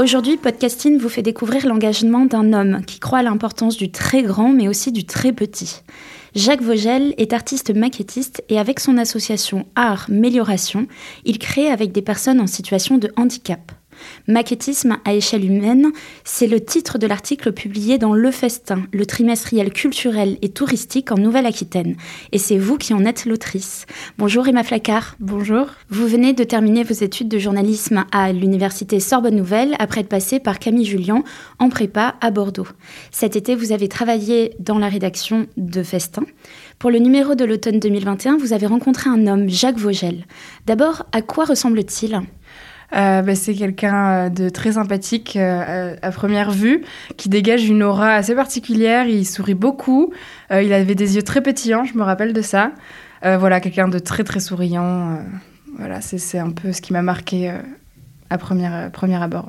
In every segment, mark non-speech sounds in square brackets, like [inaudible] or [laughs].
Aujourd'hui, Podcasting vous fait découvrir l'engagement d'un homme qui croit à l'importance du très grand mais aussi du très petit. Jacques Vogel est artiste maquettiste et avec son association Art Mélioration, il crée avec des personnes en situation de handicap. Maquettisme à échelle humaine, c'est le titre de l'article publié dans Le Festin, le trimestriel culturel et touristique en Nouvelle-Aquitaine. Et c'est vous qui en êtes l'autrice. Bonjour Emma Flacard. Bonjour. Vous venez de terminer vos études de journalisme à l'université Sorbonne Nouvelle après être passé par Camille Julien en prépa à Bordeaux. Cet été, vous avez travaillé dans la rédaction de Festin. Pour le numéro de l'automne 2021, vous avez rencontré un homme, Jacques Vogel. D'abord, à quoi ressemble-t-il? Euh, bah, c'est quelqu'un euh, de très sympathique euh, à première vue, qui dégage une aura assez particulière. Il sourit beaucoup. il avait des yeux très pétillants, je me rappelle de ça. voilà, quelqu'un de très très souriant. voilà, c'est un peu ce qui m'a marqué à première, premier abord.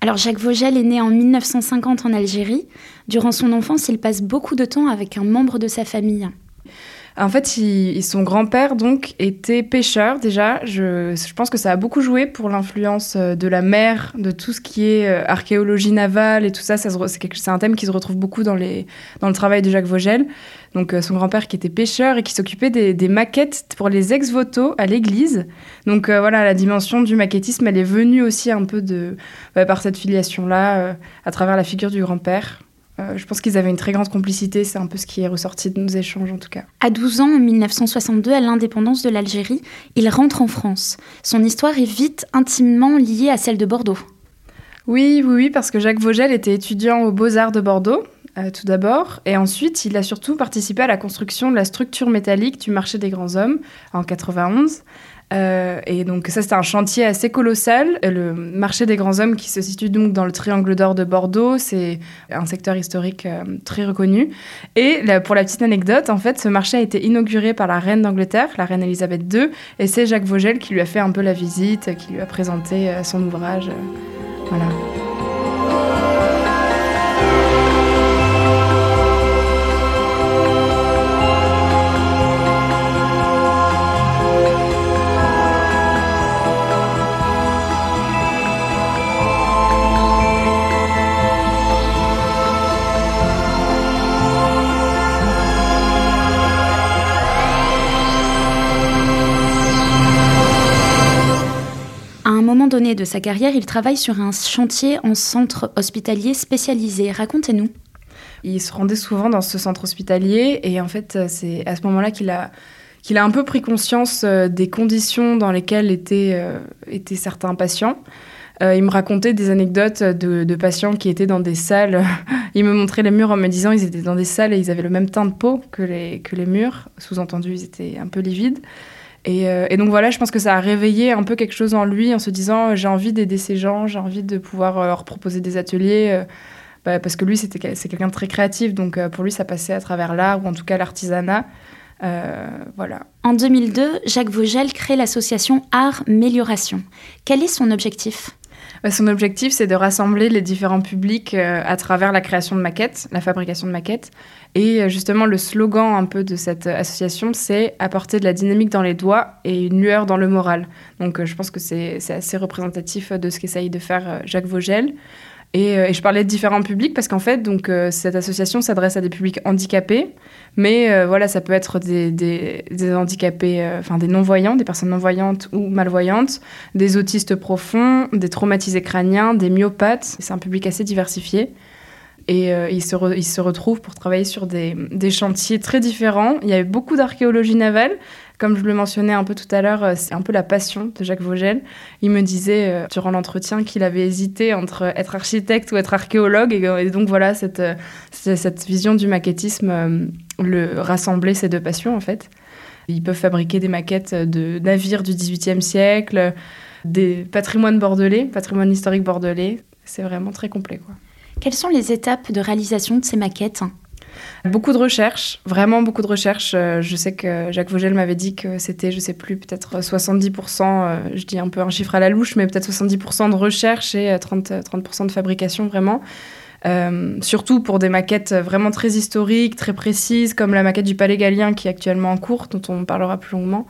Alors Jacques Vogel est né en 1950 en Algérie. Durant son enfance, il passe beaucoup de temps avec un membre de sa famille. En fait, son grand-père donc était pêcheur déjà. Je, pense que ça a beaucoup joué pour l'influence euh, de la mer, de tout ce qui est euh, archéologie navale et tout ça. c'est, un thème qui se retrouve beaucoup dans, le travail de Jacques Vogel. Donc euh, son grand-père qui était pêcheur et qui s'occupait des, maquettes pour les ex-voto à l'église. Donc voilà, la dimension du maquettisme, elle est venue aussi un peu par cette filiation-là, à travers la figure du grand-père. Euh, je pense qu'ils avaient une très grande complicité, c'est un peu ce qui est ressorti de nos échanges en tout cas. À 12 ans, en 1962, à l'indépendance de l'Algérie, il rentre en France. Son histoire est vite intimement liée à celle de Bordeaux. Oui, oui, oui, parce que Jacques Vogel était étudiant aux Beaux-Arts de Bordeaux, euh, tout d'abord, et ensuite il a surtout participé à la construction de la structure métallique du marché des grands hommes en 91. Euh, et donc ça, c'était un chantier assez colossal. Le marché des grands hommes qui se situe donc dans le triangle d'or de Bordeaux, c'est un secteur historique euh, très reconnu. Et pour la petite anecdote, en fait, ce marché a été inauguré par la reine d'Angleterre, la reine Elisabeth II, et c'est Jacques Vogel qui lui a fait un peu la visite, qui lui a présenté euh, son ouvrage. voilà. De sa carrière, il travaille sur un chantier en centre hospitalier spécialisé. Racontez-nous. Il se rendait souvent dans ce centre hospitalier et en fait, c'est à ce moment-là qu'il a, qu'il a un peu pris conscience euh, des conditions dans lesquelles étaient, euh, étaient certains patients. Euh, il me racontait des anecdotes de, patients qui étaient dans des salles. [laughs] il me montrait les murs en me disant ils étaient dans des salles et ils avaient le même teint de peau que les, que les murs. Sous-entendu, ils étaient un peu livides. Euh, et, donc voilà, je pense que ça a réveillé un peu quelque chose en lui en se disant euh, j'ai envie d'aider ces gens, j'ai envie de pouvoir euh, leur proposer des ateliers. Bah, parce que lui, c'est quelqu'un de très créatif, donc pour lui, ça passait à travers l'art ou en tout cas l'artisanat. voilà. En 2002, Jacques Vogel crée l'association Art Mélioration. Quel est son objectif? Son objectif, c'est de rassembler les différents publics à travers la création de maquettes, la fabrication de maquettes, et euh, justement, le slogan un peu de cette association, c'est apporter de la dynamique dans les doigts et une lueur dans le moral. Donc, euh, je pense que c'est assez représentatif de ce qu'essaye de faire euh, Jacques Vogel. Et, je parlais de différents publics parce qu'en fait, donc, cette association s'adresse à des publics handicapés, mais voilà, ça peut être des, des, handicapés, enfin des non-voyants, des personnes non-voyantes ou malvoyantes, des autistes profonds, des traumatisés crâniens, des myopathes. C'est un public assez diversifié. Et euh, ils, se ils, se retrouvent pour travailler sur des, des, chantiers très différents. Il y avait beaucoup d'archéologie navale. Comme je le mentionnais un peu tout à l'heure, euh, c'est un peu la passion de Jacques Vogel. Il me disait euh, durant l'entretien qu'il avait hésité entre être architecte ou être archéologue. Et, donc voilà, cette, cette, vision du maquettisme le rassemblait ces deux passions en fait. Ils peuvent fabriquer des maquettes de navires du XVIIIe siècle, des patrimoines bordelais, patrimoine historique bordelais. C'est vraiment très complet quoi. Quelles sont les étapes de réalisation de ces maquettes? Beaucoup de recherches, vraiment beaucoup de recherches. Euh, je sais que Jacques Vogel m'avait dit que c'était, je sais plus, peut-être 70%, euh, je dis un peu un chiffre à la louche, mais peut-être 70% de recherche et 30%, euh, 30 de fabrication vraiment. surtout pour des maquettes vraiment très historiques, très précises, comme la maquette du Palais Gallien qui est actuellement en cours, dont on parlera plus longuement.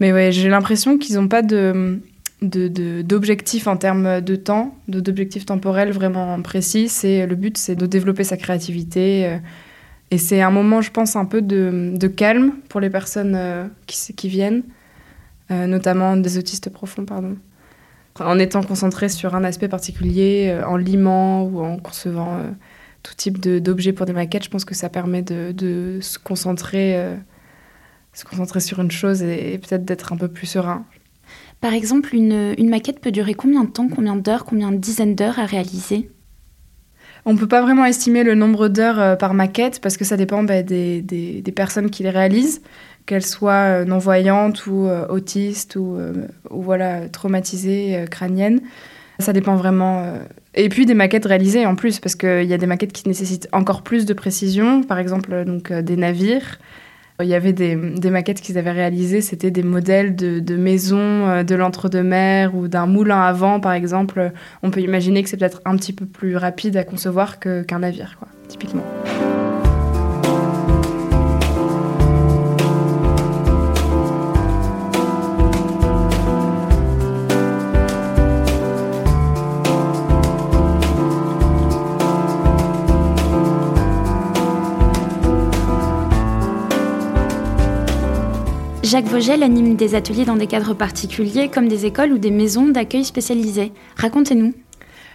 Mais j'ai l'impression qu'ils n'ont pas de, d'objectifs en termes de temps, d'objectifs temporels vraiment précis. C'est le but, c'est de développer sa créativité. Et c'est un moment, je pense, un peu de, calme pour les personnes euh, qui, viennent, euh, notamment des autistes profonds, pardon. En étant concentré sur un aspect particulier, en limant ou en concevant tout type d'objets pour des maquettes, je pense que ça permet de, se concentrer, se concentrer sur une chose et peut-être d'être un peu plus serein. Par exemple, une, maquette peut durer combien de temps, combien d'heures, combien de dizaines d'heures à réaliser? On ne peut pas vraiment estimer le nombre d'heures euh, par maquette parce que ça dépend bah, des, personnes qui les réalisent, qu'elles soient euh, non-voyantes ou euh, autistes ou, voilà, traumatisées, crâniennes. Ça dépend vraiment. Et puis des maquettes réalisées en plus, parce qu'il y a des maquettes qui nécessitent encore plus de précision, par exemple donc, des navires. Il y avait des, maquettes qu'ils avaient réalisées, c'était des modèles de, maisons euh, de l'entre-deux-mer ou d'un moulin à vent, par exemple. On peut imaginer que c'est peut-être un petit peu plus rapide à concevoir qu'un navire, quoi, typiquement. Jacques Vogel anime des ateliers dans des cadres particuliers comme des écoles ou des maisons d'accueil spécialisées. Racontez-nous.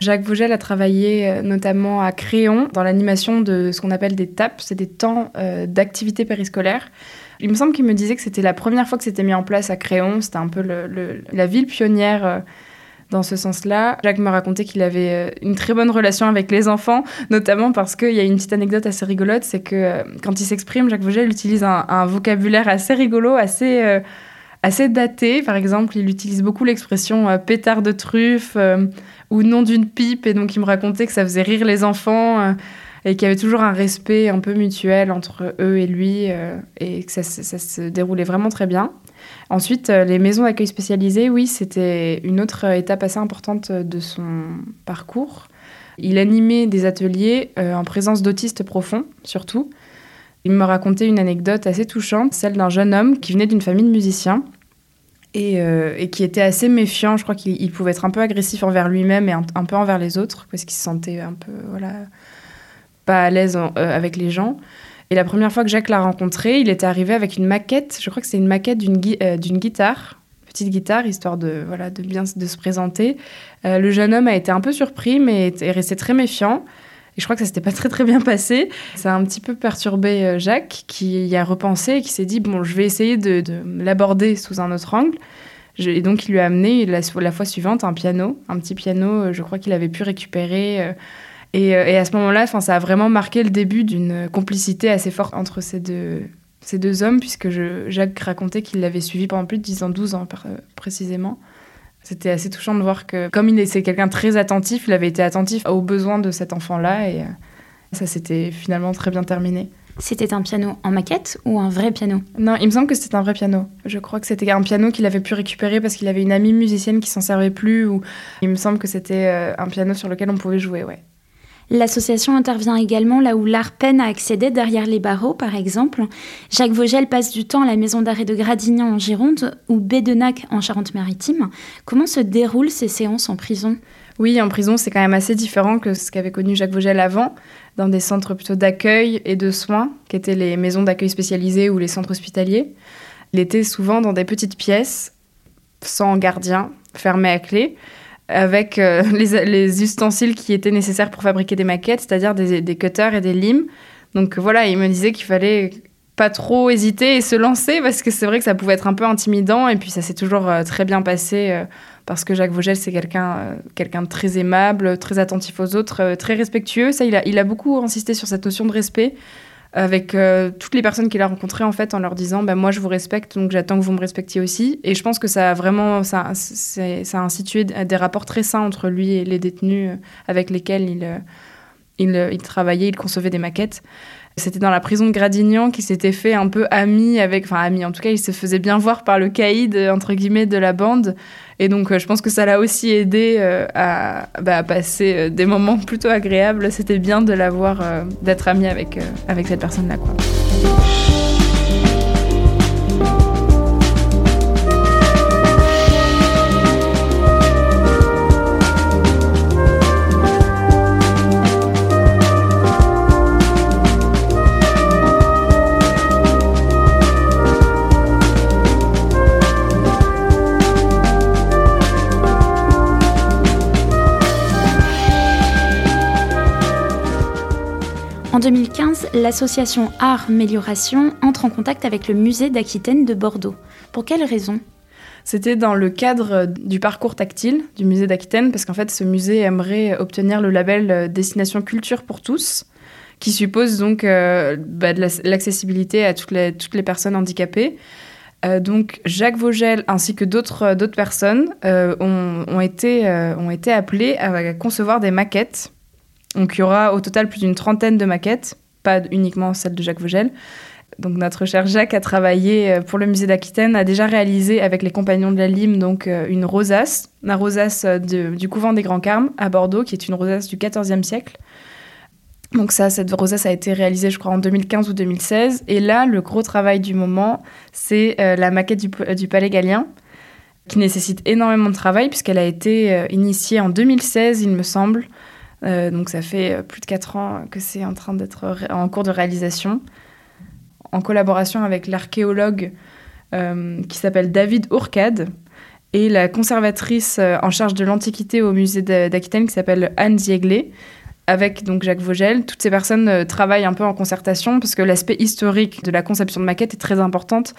Jacques Vogel a travaillé euh, notamment à Créon dans l'animation de ce qu'on appelle des TAP, c'est des temps euh, d'activité périscolaire. Il me semble qu'il me disait que c'était la première fois que c'était mis en place à Créon, c'était un peu la ville pionnière euh, dans ce sens-là. Jacques me racontait qu'il avait euh, une très bonne relation avec les enfants, notamment parce qu'il y a une petite anecdote assez rigolote, c'est que euh, quand il s'exprime, Jacques Vogel utilise un, vocabulaire assez rigolo, assez, euh, assez daté. Par exemple, il utilise beaucoup l'expression pétard de truffe ou nom d'une pipe, et donc il me racontait que ça faisait rire les enfants. et qu'il y avait toujours un respect un peu mutuel entre eux et lui, et que ça se déroulait vraiment très bien. Ensuite, euh, les maisons d'accueil spécialisées, oui, c'était une autre étape assez importante de son parcours. Il animait des ateliers euh, en présence d'autistes profonds, surtout. Il me racontait une anecdote assez touchante, celle d'un jeune homme qui venait d'une famille de musiciens et, euh, qui était assez méfiant. Je crois qu'il pouvait être un peu agressif envers lui-même et un, peu envers les autres, parce qu'il se sentait un peu voilà, pas à l'aise avec les gens. Et la première fois que Jacques l'a rencontré, il était arrivé avec une maquette, je crois que c'est une maquette d'une euh, guitare, petite guitare, histoire de, voilà, de bien de se présenter. Euh, le jeune homme a été un peu surpris, mais est resté très méfiant. Et je crois que ça s'était pas [laughs] très très bien passé. Ça a un petit peu perturbé euh, Jacques, qui y a repensé et qui s'est dit bon, je vais essayer de, l'aborder sous un autre angle. et donc il lui a amené la, la, fois suivante un piano, un petit piano, je crois qu'il avait pu récupérer euh, et, à ce moment-là, ça a vraiment marqué le début d'une complicité assez forte entre ces deux, ces deux hommes, puisque je, Jacques racontait qu'il l'avait suivi pendant plus de 10 ans, 12 ans euh, précisément. C'était assez touchant de voir que, comme il est quelqu'un très attentif, il avait été attentif aux besoins de cet enfant-là, et euh, ça s'était finalement très bien terminé. C'était un piano en maquette ou un vrai piano? Non, il me semble que c'était un vrai piano. Je crois que c'était un piano qu'il avait pu récupérer parce qu'il avait une amie musicienne qui s'en servait plus. Ou il me semble que c'était un piano sur lequel on pouvait jouer, ouais. L'association intervient également là où l'art peine à accéder derrière les barreaux, par exemple. Jacques Vogel passe du temps à la maison d'arrêt de Gradignan en Gironde ou Bédenac en Charente-Maritime. Comment se déroulent ces séances en prison? Oui, en prison, c'est quand même assez différent que ce qu'avait connu Jacques Vogel avant, dans des centres plutôt d'accueil et de soins, qui étaient les maisons d'accueil spécialisées ou les centres hospitaliers. Il était souvent dans des petites pièces, sans gardien, fermées à clé avec euh, [laughs] les, ustensiles qui étaient nécessaires pour fabriquer des maquettes, c'est-à-dire des, cutters et des limes. Donc voilà, il me disait qu'il fallait pas trop hésiter et se lancer parce que c'est vrai que ça pouvait être un peu intimidant et puis ça s'est toujours euh, très bien passé euh, parce que Jacques Vogel c'est quelqu'un quelqu'un de très aimable, très attentif aux autres, très respectueux. Ça il a, il a beaucoup insisté sur cette notion de respect avec euh, toutes les personnes qu'il a rencontrées en fait en leur disant bah, moi je vous respecte donc j'attends que vous me respectiez aussi. Et je pense que ça a vraiment ça, a institué des rapports très sains entre lui et les détenus euh, avec lesquels il, euh, il travaillait il concevait des maquettes c'était dans la prison de Gradignan qu'il s'était fait un peu ami avec, enfin ami en tout cas, il se faisait bien voir par le caïd, entre guillemets, de la bande. Et donc je pense que ça l'a aussi aidé à, bah, à, passer des moments plutôt agréables. C'était bien de l'avoir, d'être ami avec, avec cette personne-là. 2015, l'association Art Mélioration entre en contact avec le musée d'Aquitaine de Bordeaux. Pour quelle raison? C'était dans le cadre du parcours tactile du musée d'Aquitaine, parce qu'en fait, ce musée aimerait obtenir le label Destination Culture pour tous, qui suppose donc euh, bah, l'accessibilité à toutes les, personnes handicapées. Euh, donc Jacques Vogel ainsi que d'autres personnes euh, ont, été, ont été à concevoir des maquettes donc il y aura au total plus d'une trentaine de maquettes, pas uniquement celle de Jacques Vogel. Donc notre cher Jacques a travaillé euh, pour le musée d'Aquitaine, a déjà réalisé avec les compagnons de la Lime donc euh, une rosace, la rosace euh, du couvent des Grands Carmes à Bordeaux, qui est une rosace du XIVe siècle. Donc ça, cette rosace a été réalisée, je crois, en 2015 ou 2016. Et là, le gros travail du moment, c'est la maquette du, du, Palais Gallien, qui nécessite énormément de travail puisqu'elle a été initiée en 2016, il me semble, euh, donc ça fait euh, plus de 4 ans que c'est en train d'être en cours de réalisation, en collaboration avec l'archéologue euh, qui s'appelle David Ourcade et la conservatrice en charge de l'Antiquité au musée d'Aquitaine qui s'appelle Anne Ziegler avec donc Jacques Vogel. Toutes ces personnes travaillent un peu en concertation parce que l'aspect historique de la conception de maquette est très importante.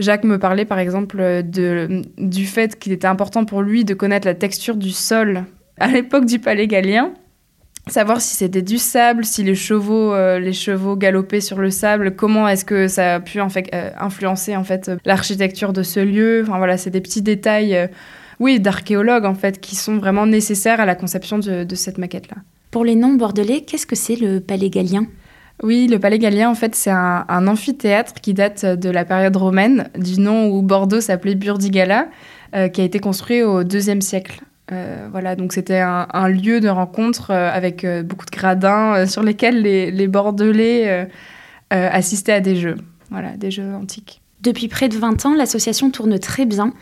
Jacques me parlait par exemple de, du fait qu'il était important pour lui de connaître la texture du sol à l'époque du palais gallien savoir si c'était du sable, si les chevaux, euh, les chevaux galopaient sur le sable, comment est-ce que ça a pu en fait, euh, influencer en fait l'architecture de ce lieu. Enfin voilà, c'est des petits détails, euh, oui, d'archéologues en fait, qui sont vraiment nécessaires à la conception de, cette maquette-là. Pour les noms bordelais, qu'est-ce que c'est le Palais Gallien oui, le Palais Gallien, en fait, c'est un, amphithéâtre qui date de la période romaine, du nom où Bordeaux s'appelait Burdigala, qui a été construit au IIe siècle. Euh, voilà, donc c'était un, lieu de rencontre euh, avec euh, beaucoup de gradins sur lesquels les, Bordelais assistaient à des jeux, voilà, des jeux antiques. Depuis près de 20 ans, l'association tourne très bien.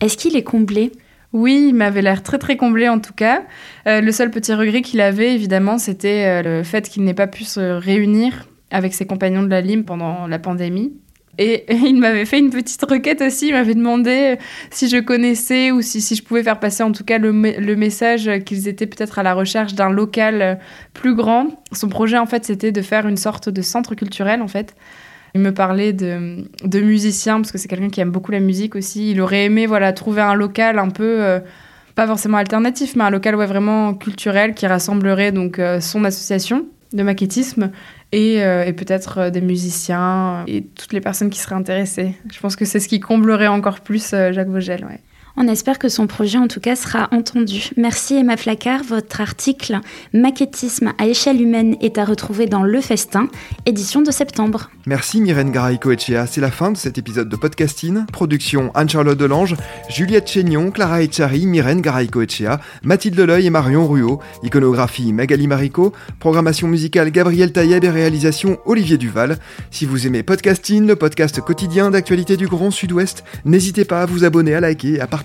Est-ce qu'il est comblé? Oui, il m'avait l'air très très comblé en tout cas. le seul petit regret qu'il avait, évidemment, c'était le fait qu'il n'ait pas pu se réunir avec ses compagnons de la Lime pendant la pandémie. Et, il m'avait fait une petite requête aussi. Il m'avait demandé si je connaissais ou si, je pouvais faire passer en tout cas le, message qu'ils étaient peut-être à la recherche d'un local plus grand. Son projet, en fait, c'était de faire une sorte de centre culturel, en fait. Il me parlait de, de musiciens, parce que c'est quelqu'un qui aime beaucoup la musique aussi. Il aurait aimé voilà, trouver un local un peu, euh, pas forcément alternatif, mais un local vraiment culturel qui rassemblerait donc euh, son association de maquettisme euh, et, peut-être euh, des musiciens et toutes les personnes qui seraient intéressées. Je pense que c'est ce qui comblerait encore plus euh, Jacques Vogel. Ouais. On espère que son projet en tout cas sera entendu. Merci Emma Flacard, votre article Maquettisme à échelle humaine est à retrouver dans Le Festin, édition de septembre. Merci Myrène Garay-Coetchea, c'est la fin de cet épisode de Podcasting. Production Anne-Charlotte Delange, Juliette Chénion, Clara Echari, Myrène Garay-Coetchea, Mathilde Deleuil et Marion Ruot, iconographie Magali Marico, programmation musicale Gabriel Taïeb et réalisation Olivier Duval. Si vous aimez Podcasting, le podcast quotidien d'actualité du Grand Sud-Ouest, n'hésitez pas à vous abonner, à liker et à